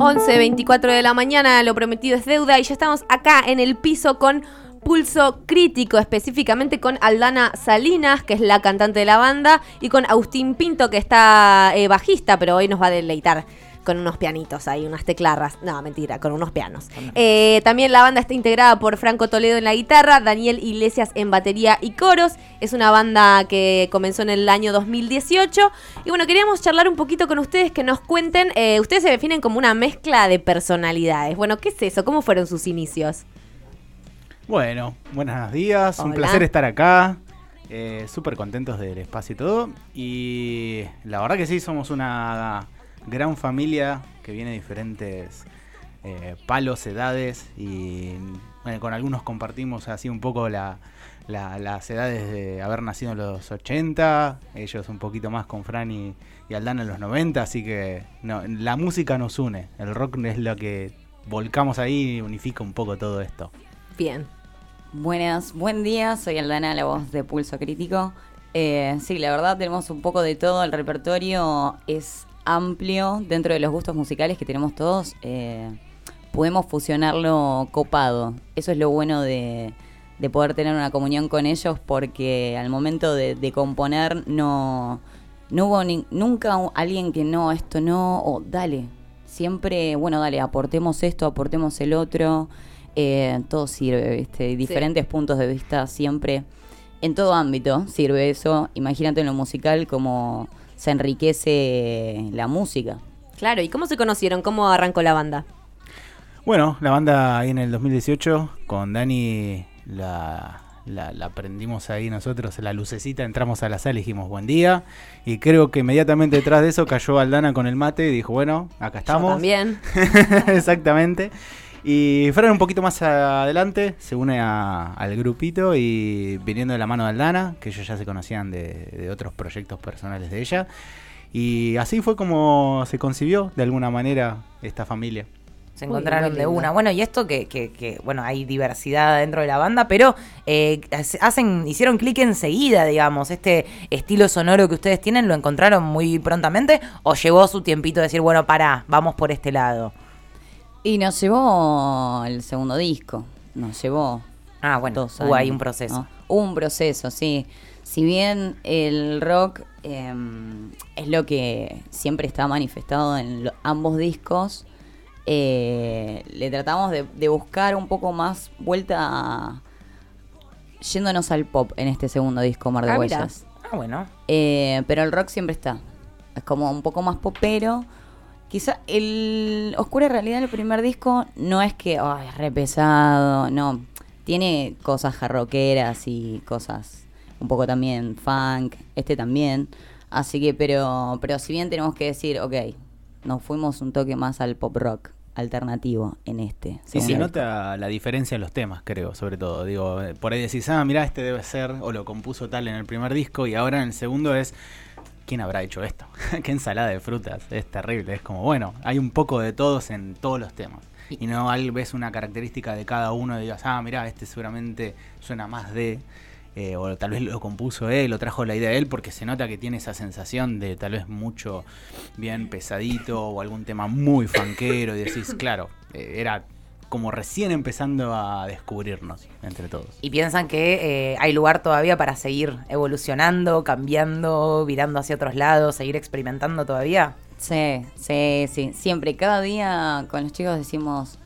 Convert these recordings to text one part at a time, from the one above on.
11, 24 de la mañana, lo prometido es deuda y ya estamos acá en el piso con Pulso Crítico, específicamente con Aldana Salinas, que es la cantante de la banda, y con Agustín Pinto, que está eh, bajista, pero hoy nos va a deleitar con unos pianitos ahí, unas teclarras. No, mentira, con unos pianos. Eh, también la banda está integrada por Franco Toledo en la guitarra, Daniel Iglesias en batería y coros. Es una banda que comenzó en el año 2018. Y bueno, queríamos charlar un poquito con ustedes, que nos cuenten. eh, ustedes se definen como una mezcla de personalidades. Bueno, ¿qué es eso? ¿Cómo fueron sus inicios? Bueno, buenos días, un placer estar acá. eh, Súper contentos del espacio y todo. Y la verdad que sí, somos una gran familia que viene de diferentes eh, palos, edades. Y bueno, con algunos compartimos así un poco la- la- las edades de haber nacido en los 80. Ellos un poquito más con Fran y, Aldana en los 90. Así que la música nos une. El rock es lo que volcamos ahí y unifica un poco todo esto. Bien. Buenas, buen día, soy Aldana, la voz de Pulso Crítico. Eh, sí, la verdad tenemos un poco de todo, el repertorio es amplio dentro de los gustos musicales que tenemos todos. eh, podemos fusionarlo copado. Eso es lo bueno de, de poder tener una comunión con ellos porque al momento de, de componer no, no hubo ni- nunca un- alguien que no, esto no, o dale. Siempre, bueno, dale, aportemos esto, aportemos el otro. eh, todo sirve, ¿viste? Diferentes puntos de vista siempre. En todo ámbito sirve eso. Imagínate en lo musical cómo se enriquece la música. Claro, ¿y cómo se conocieron? ¿Cómo arrancó la banda? Bueno, la banda ahí en el 2018 con Dani la, la, la prendimos ahí nosotros, la lucecita, entramos a la sala y dijimos buen día. Y creo que inmediatamente detrás de eso cayó Aldana con el mate y dijo, bueno, acá Yo estamos. también. Exactamente. Y Fran un poquito más adelante se une a- al grupito y viniendo de la mano de Aldana, que ellos ya se conocían de, de otros proyectos personales de ella. Y así fue como se concibió de alguna manera esta familia. Se encontraron de una. Bueno, y esto que, que, que, bueno, hay diversidad dentro de la banda, pero eh, hace- hacen, hicieron clic enseguida, digamos. Este estilo sonoro que ustedes tienen, ¿lo encontraron muy prontamente? ¿O llevó su tiempito de decir, bueno, pará, vamos por este lado? Y nos llevó el segundo disco. Nos llevó Ah, bueno, dos hubo ahí años, un proceso. un proceso, sí. Si bien el rock eh, es lo que siempre está manifestado en lo- ambos discos, eh, le tratamos de, de buscar un poco más vuelta a- yéndonos al pop en este segundo disco, Mar de Ah. Huellas. Ah, bueno. Eh, pero el rock siempre está. Es como un poco más popero. Quizá el Oscura Realidad, el primer disco, no es que ay, es re pesado, no. Tiene cosas jarroqueras y cosas un poco también funk, este también. Así que, pero, pero si bien tenemos que decir, ok, nos fuimos un toque más al pop rock alternativo en este. Segundo se nota la diferencia en los temas, creo, sobre todo. Digo, eh, por ahí decís, ah, mira, este debe ser, o lo compuso tal en el primer disco, y ahora en el segundo es, ¿quién habrá hecho esto? Qué ensalada de frutas, es terrible. Es como, bueno, hay un poco de todos en todos los temas. Y no ves una característica de cada uno y digas, ah, mira, este seguramente suena más de. eh, o tal vez lo compuso él, o trajo la idea él, porque se nota que tiene esa sensación de tal vez mucho bien pesadito o algún tema muy fanquero y decís, claro, eh, era como recién empezando a descubrirnos entre todos. ¿Y piensan que eh, hay lugar todavía para seguir evolucionando, cambiando, virando hacia otros lados, seguir experimentando todavía? Sí, sí, sí. Siempre, cada día con los chicos decimos,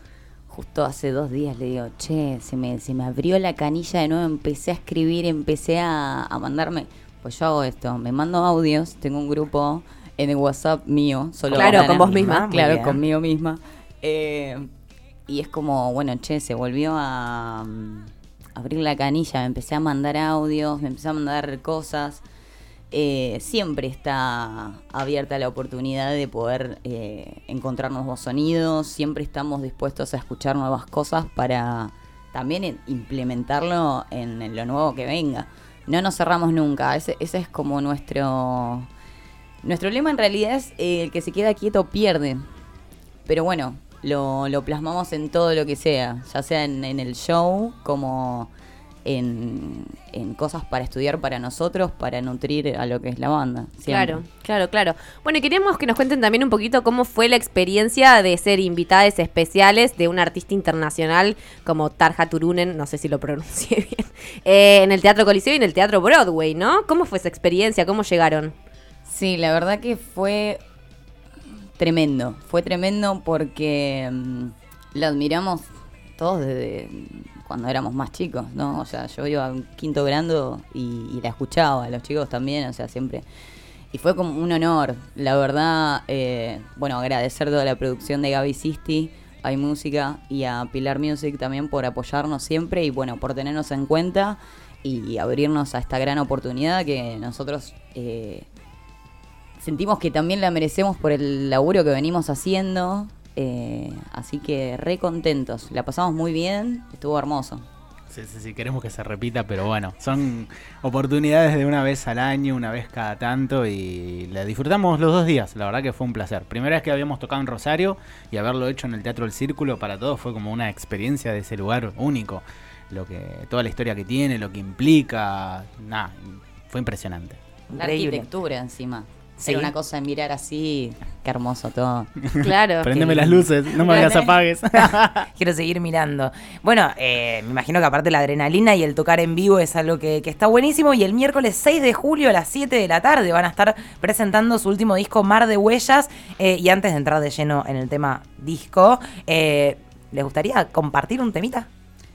justo hace dos días le digo, che, se me, se me abrió la canilla de nuevo, empecé a escribir, empecé a, a mandarme. Pues yo hago esto, me mando audios, tengo un grupo en el WhatsApp mío, solo Claro, con vos misma. Muy Claro, bien. conmigo misma. Eh, y es como, bueno, che, se volvió a mm, abrir la canilla, me empecé a mandar audios, me empecé a mandar cosas. Eh, siempre está abierta la oportunidad de poder eh, encontrar nuevos sonidos, siempre estamos dispuestos a escuchar nuevas cosas para también en- implementarlo en, en lo nuevo que venga. No nos cerramos nunca, ese, ese es como nuestro... Nuestro lema en realidad es eh, el que se queda quieto pierde. Pero bueno, lo, lo plasmamos en todo lo que sea, ya sea en, en el show como en, en cosas para estudiar para nosotros, para nutrir a lo que es la banda. siempre. Claro, claro, claro. Bueno, y queríamos que nos cuenten también un poquito cómo fue la experiencia de ser invitadas especiales de un artista internacional como Tarja Turunen, no sé si lo pronuncié bien, eh, en el Teatro Coliseo y en el Teatro Broadway, ¿no? ¿Cómo fue esa experiencia? ¿Cómo llegaron? Sí, la verdad que fue tremendo. Fue tremendo porque mm, lo admiramos todos desde cuando éramos más chicos, ¿no? O sea, yo iba a un quinto grado y, la escuchaba, los chicos también, o sea, siempre. Y fue como un honor, la verdad, eh, bueno, agradecer toda la producción de Gaby Sisti, Hay Música y a Pilar Music también por apoyarnos siempre y bueno, por tenernos en cuenta y abrirnos a esta gran oportunidad que nosotros eh, sentimos que también la merecemos por el laburo que venimos haciendo. eh, así que re contentos. La pasamos muy bien, estuvo hermoso. Sí, sí, sí, queremos que se repita, pero bueno, son oportunidades de una vez al año, una vez cada tanto y la disfrutamos los dos días, la verdad que fue un placer. Primera vez que habíamos tocado en Rosario y haberlo hecho en el Teatro del Círculo para todos fue como una experiencia de ese lugar único. Lo que, toda la historia que tiene, lo que implica, nada, fue impresionante. La arquitectura encima. Sí. Era una cosa de mirar así, qué hermoso todo. Claro. Prendeme las luces, no me las apagues. Quiero seguir mirando. Bueno, eh, me imagino que aparte la adrenalina y el tocar en vivo es algo que, que está buenísimo. Y el miércoles 6 de julio a las 7 de la tarde van a estar presentando su último disco Mar de Huellas. Eh, y antes de entrar de lleno en el tema disco, eh, ¿les gustaría compartir un temita?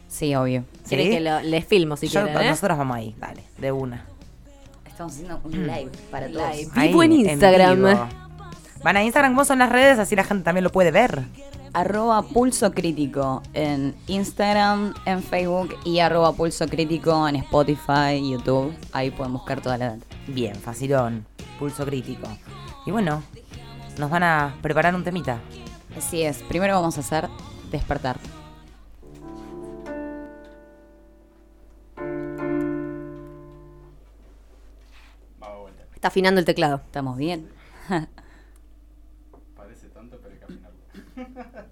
Sí, obvio. ¿Quieren ¿Sí? que lo- les filmo si Yo- quieren, eh? Nosotros vamos ahí, dale, de una. Estamos haciendo un live para todos. Live. Ahí, Vivo en Instagram. vivo. Van a Instagram, ¿cómo son las redes? Así la gente también lo puede ver. Arroba Pulso Crítico en Instagram, en Facebook y arroba Pulso Crítico en Spotify, YouTube. Ahí pueden buscar toda la data. Bien, facilón, pulso crítico. Y bueno, nos van a preparar un temita. Así es. Primero vamos a hacer despertar. Está afinando el teclado. ¿Estamos bien? Parece tonto, pero hay que afinarlo.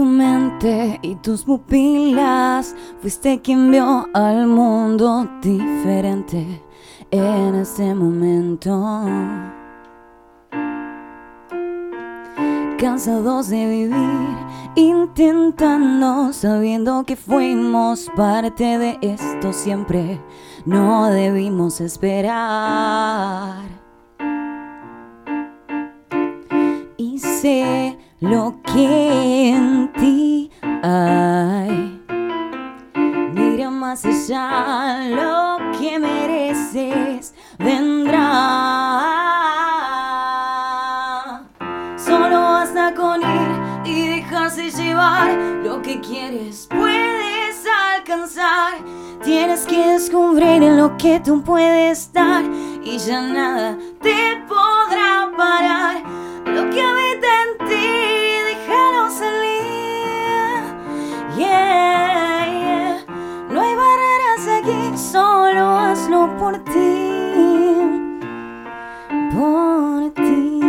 tu mente y tus pupilas fuiste quien vio al mundo diferente en ese momento. Cansados de vivir, intentando, sabiendo que fuimos parte de esto siempre, no debimos esperar. y sé lo que en ti hay. Mira más allá, lo que mereces vendrá. Solo basta con ir y dejarse llevar. Lo que quieres puedes alcanzar. Tienes que descubrir en lo que tú puedes dar y ya nada te podrá parar. Lo que habita solo hazlo por ti. Por ti.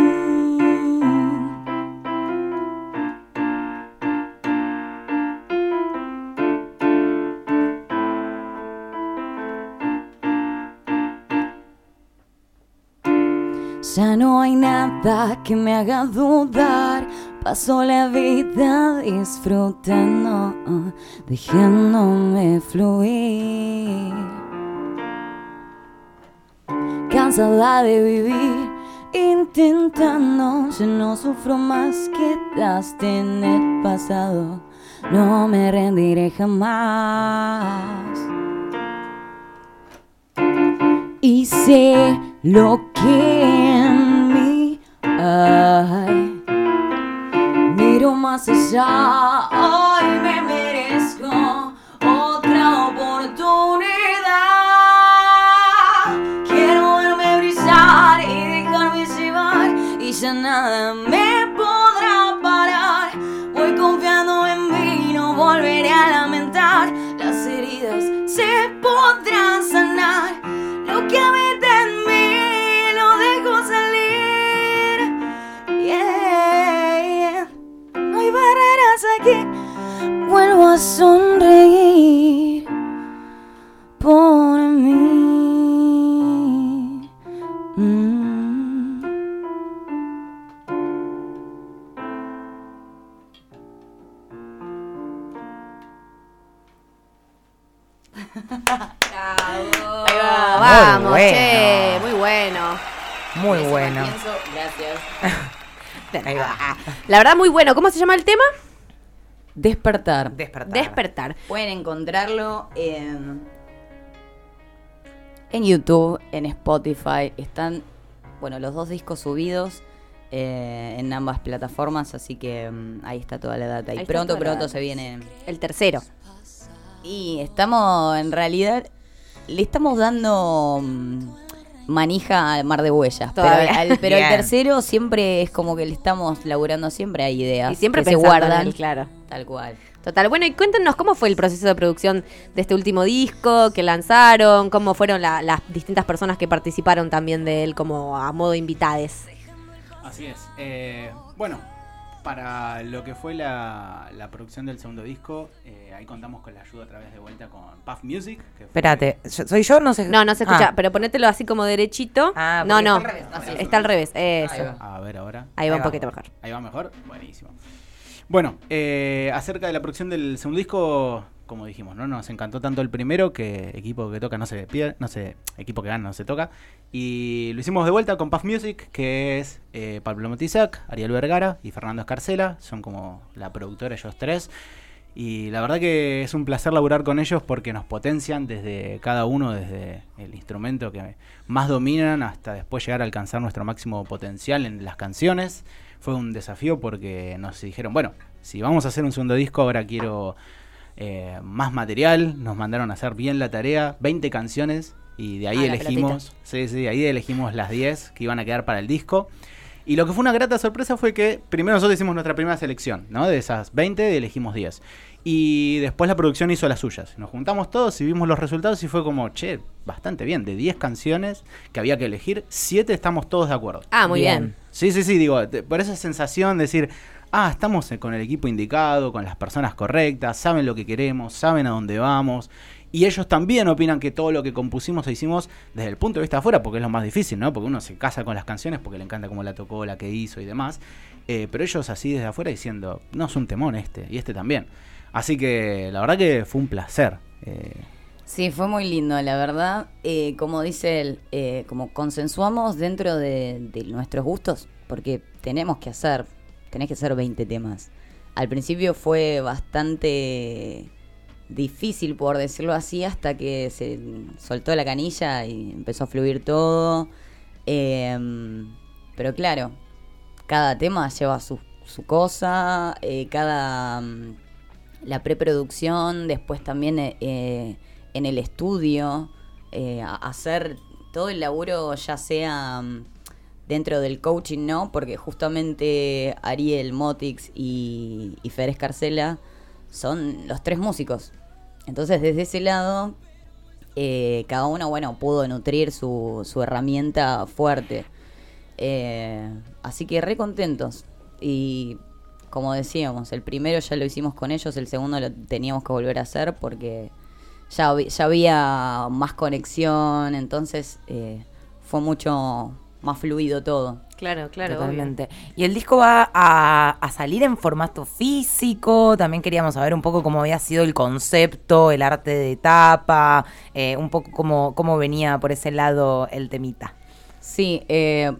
Ya no hay nada que me haga dudar. Paso la vida disfrutando, dejándome fluir. Cansada de vivir, intentando, ya no sufro más que daste en el pasado. No me rendiré jamás sé lo que en mí hay. Miro más allá, Vuelvo a sonreír por mí. Mm. Bravo. Vamos, Muy che, bueno. muy bueno. Muy bueno. Gracias. Ahí va. La verdad, muy bueno. ¿Cómo se llama el tema? Despertar. Despertar. Despertar. Pueden encontrarlo en, en YouTube, en Spotify. Están, bueno, los dos discos subidos eh, en ambas plataformas, así que mm, ahí está toda la data. Ahí Y pronto, pronto se viene. El tercero. Y estamos, en realidad, le estamos dando mm, manija al mar de huellas. Pero, al- pero el tercero siempre es como que le estamos laburando, siempre hay ideas Y siempre que se en guardan. él, claro. Tal cual. Total. Bueno, y cuéntenos cómo fue el proceso de producción de este último disco que lanzaron, cómo fueron la- las distintas personas que participaron también de él como a modo invitades. Así es. Eh, bueno, para lo que fue la, la producción del segundo disco, eh, ahí contamos con la ayuda a través de vuelta con Puff Music. Que Espérate, ¿yo- ¿soy yo? No sé. No, no se escucha, Ah. pero ponételo así como derechito. Ah, no, porque no. está al revés. Así. Está al revés. Eso. Ahí va. A ver ahora. Ahí va un poquito mejor. Ahí va mejor. Buenísimo. Bueno, eh, acerca de la producción del segundo disco, como dijimos, ¿no? Nos encantó tanto el primero que equipo que toca no se pierde, no se, equipo que gana no se toca. Y lo hicimos de vuelta con Puff Music, que es eh, Pablo Motizac, Ariel Vergara y Fernando Escarcela. Son como la productora ellos tres. Y la verdad que es un placer laburar con ellos porque nos potencian desde cada uno, desde el instrumento que más dominan hasta después llegar a alcanzar nuestro máximo potencial en las canciones. Fue un desafío porque nos dijeron, bueno, si vamos a hacer un segundo disco, ahora quiero eh, más material. Nos mandaron a hacer bien la tarea, 20 canciones y de ahí Ah, elegimos, sí, sí, ahí elegimos las 10 que iban a quedar para el disco. Y lo que fue una grata sorpresa fue que primero nosotros hicimos nuestra primera selección, ¿no? De esas 20 elegimos 10. Y después la producción hizo las suyas. Nos juntamos todos y vimos los resultados y fue como, che, bastante bien. De 10 canciones que había que elegir, 7 estamos todos de acuerdo. Ah, muy bien. Bien. Sí, sí, sí, digo, te- por esa sensación de decir, ah, estamos eh, con el equipo indicado, con las personas correctas, saben lo que queremos, saben a dónde vamos. Y ellos también opinan que todo lo que compusimos e hicimos desde el punto de vista de afuera, porque es lo más difícil, ¿no? Porque uno se casa con las canciones porque le encanta cómo la tocó, la que hizo y demás. Eh, pero ellos así desde afuera diciendo, no, es un temón este, y este también. Así que la verdad que fue un placer. eh, Sí, fue muy lindo, la verdad. Eh, como dice él, como consensuamos dentro de, de nuestros gustos, porque tenemos que hacer, tenés que hacer 20 temas. Al principio fue bastante difícil, por decirlo así, hasta que se soltó la canilla y empezó a fluir todo. Em, pero claro, cada tema lleva su, cosa, eh, cada... mm, la preproducción, después también eh, eh, en el estudio, hacer todo el laburo ya sea mm, dentro del coaching, ¿no? Porque justamente Ariel Motix y, y Fer Escarcela son los tres músicos. Entonces desde ese lado, eh, cada uno, bueno, pudo nutrir su, su herramienta fuerte. Eh, así que re contentos. Y como decíamos, el primero ya lo hicimos con ellos, el segundo lo teníamos que volver a hacer porque ya, ya había más conexión, entonces eh, fue mucho más fluido todo. Claro, claro. obvio. Totalmente. Y el disco va a, a salir en formato físico. También queríamos saber un poco cómo había sido el concepto, el arte de tapa, eh, un poco cómo, cómo venía por ese lado el temita. Sí, eh,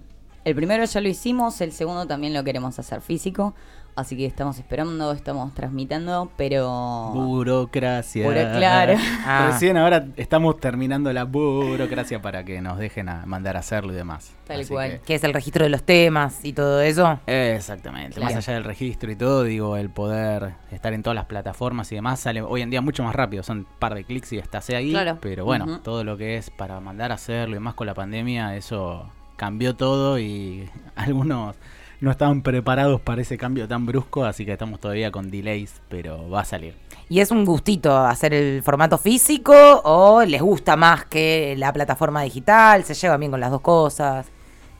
el primero ya lo hicimos, el segundo también lo queremos hacer físico, así que estamos esperando, estamos transmitiendo, pero... Burocracia. Buro- claro. Ah. Recién ahora estamos terminando la burocracia para que nos dejen a mandar a hacerlo y demás. Tal Así cual. que- Que es el registro de los temas y todo eso. Exactamente, Claro. más allá del registro y todo, digo, el poder estar en todas las plataformas y demás sale hoy en día mucho más rápido, son un par de clics y estás ahí, Claro. pero bueno, todo lo que es para mandar a hacerlo y más con la pandemia, eso cambió todo y algunos no estaban preparados para ese cambio tan brusco, así que estamos todavía con delays, pero va a salir. ¿Y es un gustito hacer el formato físico o les gusta más que la plataforma digital? ¿Se lleva bien con las dos cosas?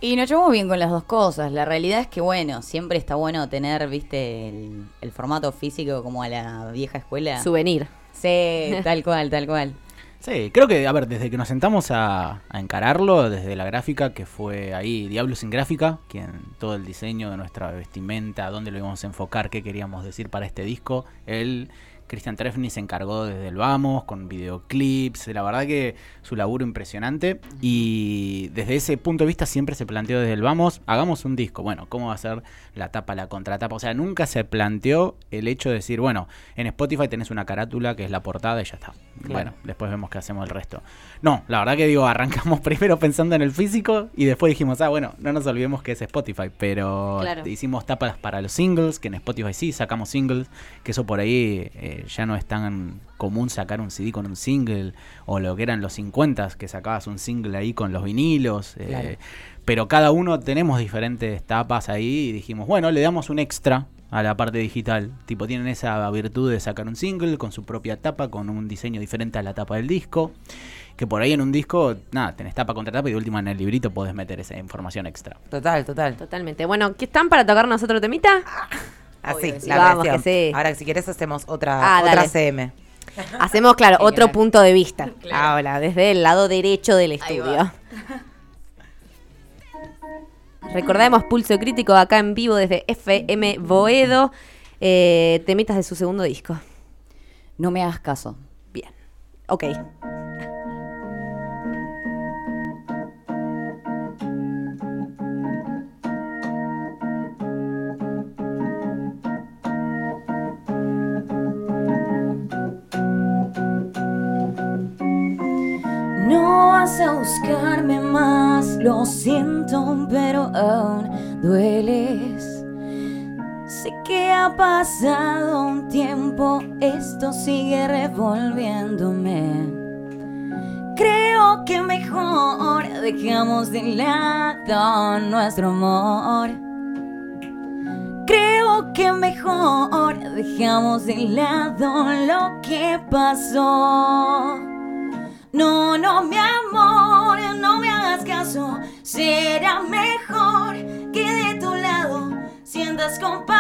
Y nos llevamos bien con las dos cosas. La realidad es que, bueno, siempre está bueno tener, viste, el, el formato físico como a la vieja escuela. Souvenir. Sí, tal cual, tal cual. Sí, creo que, a ver, desde que nos sentamos a, encararlo, desde la gráfica, que fue ahí Diablo sin gráfica, quien todo el diseño de nuestra vestimenta, dónde lo íbamos a enfocar, qué queríamos decir para este disco, él, Christian Trefny, se encargó desde el Vamos, con videoclips, la verdad que su laburo impresionante, y desde ese punto de vista siempre se planteó desde el Vamos, hagamos un disco, bueno, ¿cómo va a ser la tapa, la contratapa? O sea, nunca se planteó el hecho de decir, bueno, en Spotify tenés una carátula que es la portada y ya está. Bueno, después vemos qué hacemos el resto. No, la verdad que digo, arrancamos primero pensando en el físico y después dijimos, ah, bueno, no nos olvidemos que es Spotify, pero Claro. hicimos tapas para los singles, que en Spotify sí sacamos singles, que eso por ahí eh, ya no es tan común sacar un CD con un single, o lo que eran los 50 que sacabas un single ahí con los vinilos. eh, Claro. pero cada uno tenemos diferentes tapas ahí y dijimos, bueno, le damos un extra a la parte digital. Tipo, tienen esa virtud de sacar un single con su propia tapa, con un diseño diferente a la tapa del disco. Que por ahí en un disco, nada, tenés tapa contra tapa y de última en el librito podés meter esa información extra. Total, total. Totalmente. Bueno, ¿qué están para tocarnos otro temita? Así, sí. la Vamos, versión. que sí. Ahora, si quieres, hacemos otra, Ah, otra dale. CM. Hacemos, claro, otro punto de vista. Ahora, desde el lado derecho del estudio. Recordemos Pulso Crítico acá en vivo desde FM Boedo. eh, temitas de su segundo disco. No me hagas caso. Bien. Ok. Buscarme más, lo siento, pero aún dueles. Sé que ha pasado un tiempo, esto sigue revolviéndome. Creo que mejor dejamos de lado nuestro amor. Creo que mejor dejamos de lado lo que pasó. No, no, mi amor, no me hagas caso. Será mejor que de tu lado sientas compasión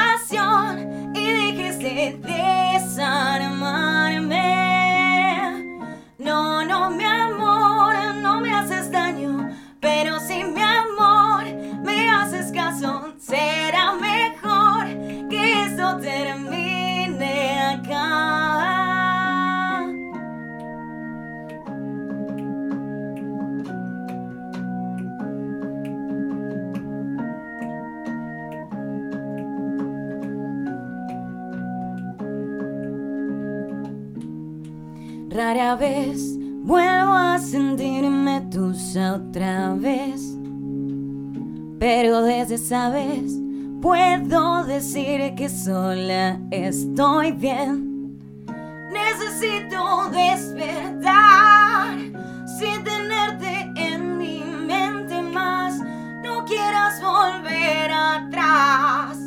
Vez puedo decir que sola estoy bien. Necesito despertar sin tenerte en mi mente más. No quieras volver atrás.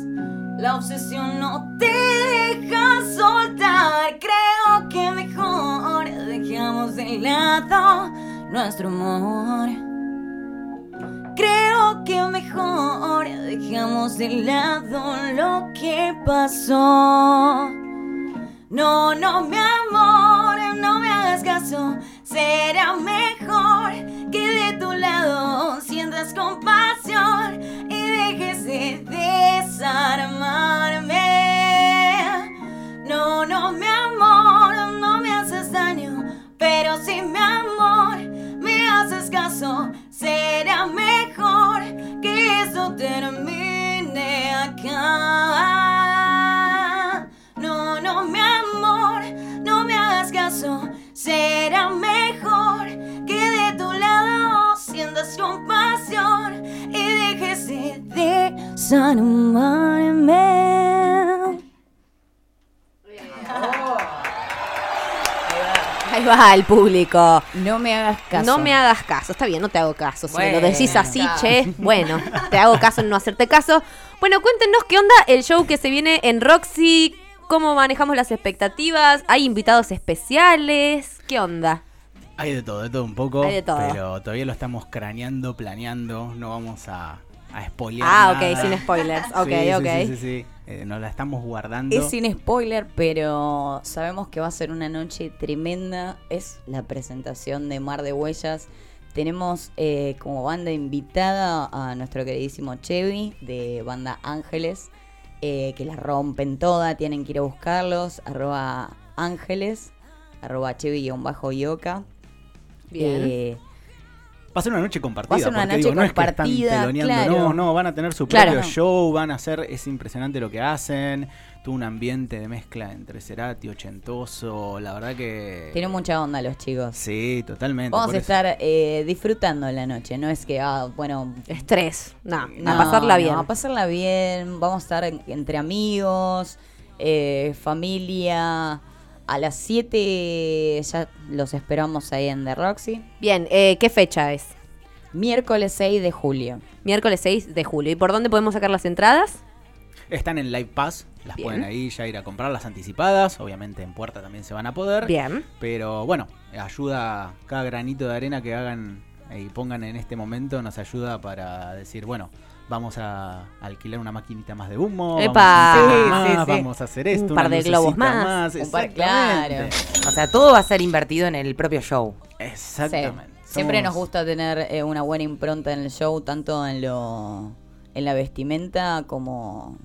La obsesión no te deja soltar. Creo que mejor dejamos de lado nuestro amor. Que mejor dejamos de lado lo que pasó. No, no, mi amor, no me hagas caso. Será mejor que de tu lado sientas compasión y dejes de desarmarme. No, no, mi amor, no me haces daño. Pero si mi amor me haces caso, será mejor que eso termine acá. No, no, mi amor, no me hagas caso. Será mejor que de tu lado sientas compasión y dejes de desanimarme. Ahí va el público. No me hagas caso. No me hagas caso, está bien, no te hago caso. Si me lo decís así, claro. che, bueno, te hago caso en no hacerte caso. Bueno, cuéntenos qué onda el show que se viene en Roxy, cómo manejamos las expectativas, hay invitados especiales, ¿qué onda? Hay de todo, de todo un poco. Hay de todo. Pero todavía lo estamos craneando, planeando. No vamos a, a spoilear. Ah, ok, nada. sin spoilers. Ok, Sí, ok. Sí, sí, sí. Eh, nos la estamos guardando. Es sin spoiler, pero sabemos que va a ser una noche tremenda. Es la presentación de Mar de Huellas. Tenemos eh, como banda invitada a nuestro queridísimo Chevy de banda Ángeles, eh, que la rompen toda. Tienen que ir a buscarlos. Arroba Ángeles, arroba Chevy-Yoka. Bien. Va a ser una noche compartida. Va a ser una porque, noche digo, no es que compartida, están teloneando, claro. no, no, van a tener su Claro. propio show, van a hacer, es impresionante lo que hacen. Tuvo un ambiente de mezcla entre Cerati, ochentoso, la verdad que... tienen mucha onda los chicos. Sí, totalmente. Vamos a estar eh, disfrutando la noche, no es que, ah, bueno, Estrés, no, No, a pasarla no, bien. a pasarla bien. Vamos a estar en- entre amigos, eh, familia. A las 7 ya los esperamos ahí en The Roxy. Bien, eh, ¿qué fecha es? Miércoles 6 de julio. Miércoles 6 de julio. ¿Y por dónde podemos sacar las entradas? Están en Live Pass, las Bien. pueden ahí ya ir a comprar las anticipadas. Obviamente en puerta también se van a poder. Bien. Pero bueno, ayuda cada granito de arena que hagan y pongan en este momento, nos ayuda para decir, bueno, vamos a alquilar una maquinita más de humo, Epa. vamos a, Sí, pintar sí, más, sí. vamos a hacer esto, Un par de globos más. Un par- claro. O sea, todo va a ser invertido en el propio show. Exactamente. Sí. Siempre nos gusta tener eh, una buena impronta en el show, tanto en lo en la vestimenta como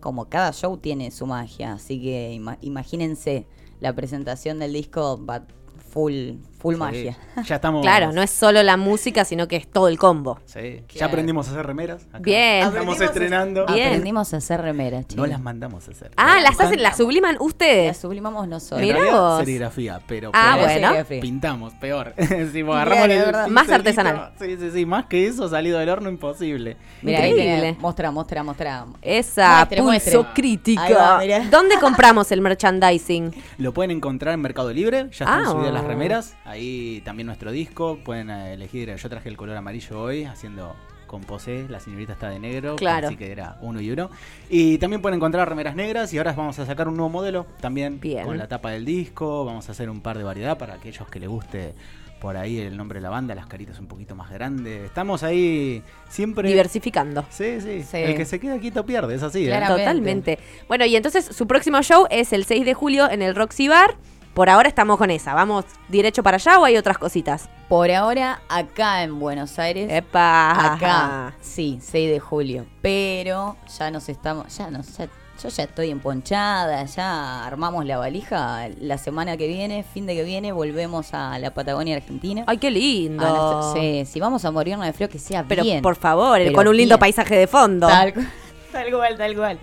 como cada show tiene su magia, así que ima- imagínense la presentación del disco va full full Sí, magia. Ya estamos. Claro, no es solo la música, sino que es todo el combo. Sí, ya aprendimos a hacer remeras. acá. Bien. Estamos estrenando. Bien. Aprendimos a hacer remeras, chicos. No las mandamos a hacer. Ah, las hacen, las subliman Las ustedes. sublimamos nosotros. Vos. serigrafía, pero Ah, peor. bueno. Pintamos, peor. si agarramos el de verdad. Más artesanal. Sí, sí, sí. Más que eso, salido del horno, imposible. Mira, ahí Mostra, mostra, mostra. Esa Muestre, pulso muestre. Crítica. va. ¿Dónde compramos el merchandising? Lo pueden encontrar en Mercado Libre, ya están Ah. subidas las remeras. Ahí también nuestro disco. Pueden eh, elegir. Yo traje el color amarillo hoy, haciendo con posé. La señorita está de negro, Claro. así que era uno y uno. Y también pueden encontrar remeras negras. Y ahora vamos a sacar un nuevo modelo también Bien. con la tapa del disco. Vamos a hacer un par de variedad para aquellos que les guste. Por ahí el nombre de la banda, las caritas un poquito más grandes. Estamos ahí siempre. Diversificando. Sí, sí, Sí. El que se queda quieto pierde, es así. ¿eh? Totalmente. Bueno, y entonces su próximo show es el 6 de julio en el Roxy Bar. Por ahora estamos con esa. ¿Vamos derecho para allá o hay otras cositas? Por ahora, acá en Buenos Aires. Epa. Acá, sí, 6 de julio. Pero ya nos estamos, ya nos, ya- yo ya estoy emponchada, ya armamos la valija. La semana que viene, fin de que viene, volvemos a la Patagonia Argentina. Ay, qué lindo. Sí, si vamos a morirnos de frío, que sea Pero bien. por favor, Pero con un lindo bien. paisaje de fondo. Tal, tal cual, tal cual.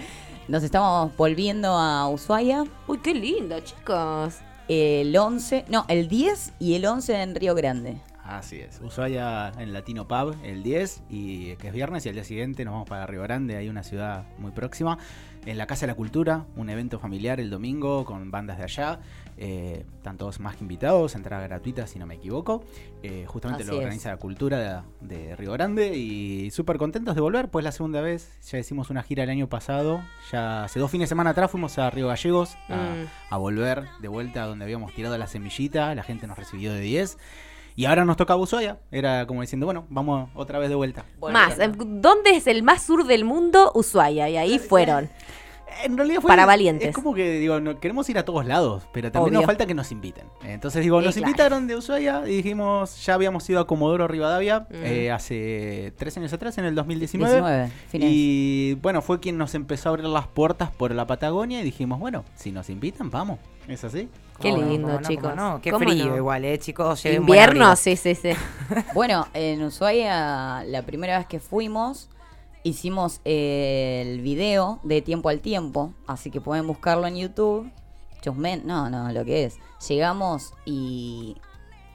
Nos estamos volviendo a Ushuaia Uy, qué lindo, chicos. El 11, no, el 10 y el 11 en Río Grande. Así es. Ushuaia en Latino Pub el 10 y que es viernes y al día siguiente nos vamos para Río Grande, hay una ciudad muy próxima. En la Casa de la Cultura, un evento familiar el domingo con bandas de allá. Eh, están todos más que invitados, entrada gratuita si no me equivoco. Eh, justamente Así lo es. organiza la Cultura de, de Río Grande y súper contentos de volver, pues la segunda vez. Ya hicimos una gira el año pasado, ya hace dos fines de semana atrás fuimos a Río Gallegos a, Mm. a volver de vuelta a donde habíamos tirado la semillita, la gente nos recibió de 10. Y ahora nos toca Ushuaia. Era como diciendo, bueno, vamos otra vez de vuelta. Más, eh, ¿dónde es el más sur del mundo? Ushuaia. Y ahí fueron. En realidad fue. Para valientes. Es como que, digo, no- queremos ir a todos lados, pero también Obvio. nos falta que nos inviten. Entonces, digo, Eh, nos claro. invitaron de Ushuaia y dijimos, ya habíamos ido a Comodoro Rivadavia Mm. eh, hace tres años atrás, en el 2019. 19, fines. Y bueno, fue quien nos empezó a abrir las puertas por la Patagonia y dijimos, bueno, si nos invitan, vamos. ¿Es así? Qué ¿Cómo no, lindo, cómo no, chicos. cómo no? Qué ¿Cómo frío no? igual, ¿eh, chicos? Invierno, sí, sí, sí. Bueno, en Ushuaia, la primera vez que fuimos, hicimos eh, el video de Tiempo al Tiempo, así que pueden buscarlo en YouTube. Chusmen, no, no, lo que es. Llegamos y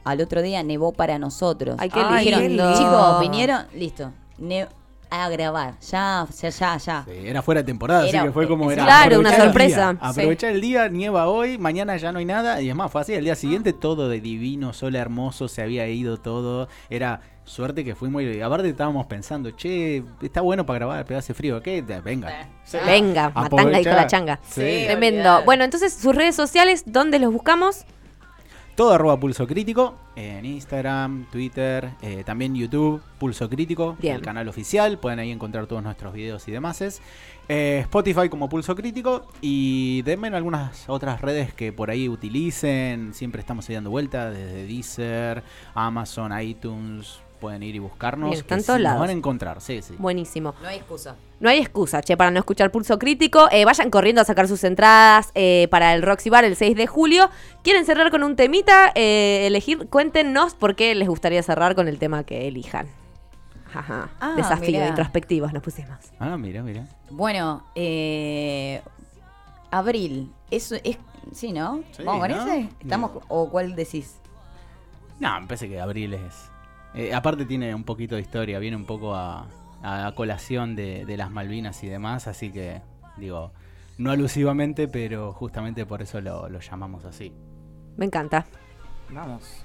al otro día nevó para nosotros. Ay, qué Dijeron, lindo. Chicos, vinieron, listo. Ne- a grabar. Ya, ya, ya, ya. Sí, era fuera de temporada, Era- así que fue como era. Claro, una sorpresa. aprovechar el día, nieva hoy, mañana ya no hay nada. Y es más, fue así. El día siguiente todo de divino, sol hermoso, se había ido todo. Era suerte que fuimos y aparte estábamos pensando, che, está bueno para grabar, pero hace frío, ¿qué? Venga. Venga, matanga y con la changa. Sí. Tremendo. Bueno, entonces sus redes sociales, ¿dónde los buscamos? Todo arroba pulso crítico en Instagram, Twitter, eh, también YouTube, Pulso Crítico, Bien. el canal oficial. Pueden ahí encontrar todos nuestros videos y demás. Eh, Spotify como Pulso Crítico y denme en algunas otras redes que por ahí utilicen. Siempre estamos ahí dando vuelta desde Deezer, Amazon, iTunes. Pueden ir y buscarnos. Bien, que sí, todos nos van a encontrar, sí, sí. Buenísimo. No hay excusa. No hay excusa, che, para no escuchar Pulso Crítico. Eh, vayan corriendo a sacar sus entradas eh, para el Roxy Bar el 6 de julio. ¿Quieren cerrar con un temita? Eh, elegir, cuéntenos por qué les gustaría cerrar con el tema que elijan. Ajá. Ah, Desafío, mirá. introspectivos nos pusimos. Ah, mira, mira. Bueno, eh, abril. Eso es. Sí, ¿no? Sí, ¿Vamos con ¿no? ese? ¿Estamos. ¿O cuál decís? No, me parece que abril es. Eh, aparte tiene un poquito de historia, viene un poco a, a colación de, de las Malvinas y demás, así que, digo, no alusivamente, pero justamente por eso lo, lo llamamos así. Me encanta. Vamos.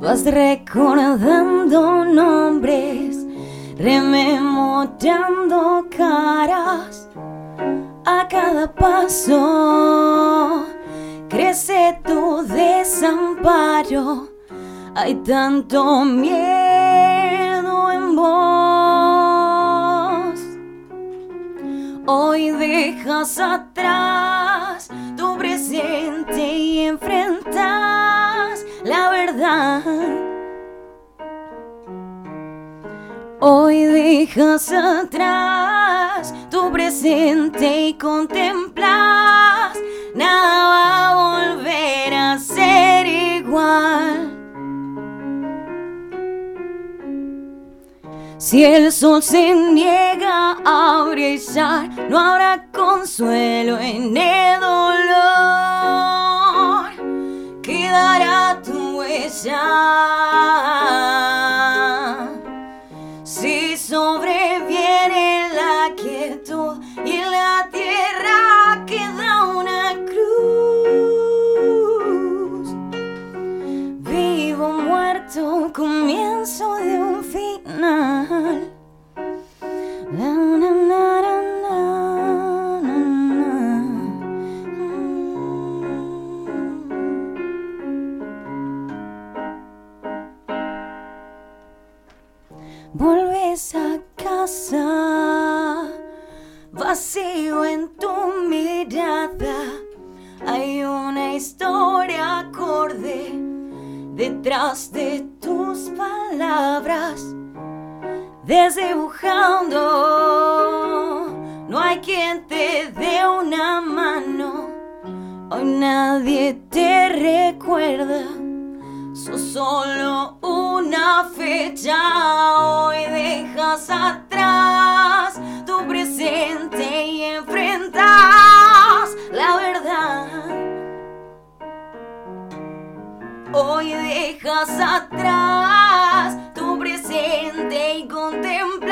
Vas recordando nombres, rememorando caras. A cada paso crece tu desamparo. Hay tanto miedo en vos. Hoy dejas atrás dejas atrás tu presente y contemplas nada va a volver a ser igual. Si el sol se niega a brillar, no habrá consuelo en el dolor. Quedará tu huella. Comienzo de un final. Hoy dejas atrás tu presente y contemplas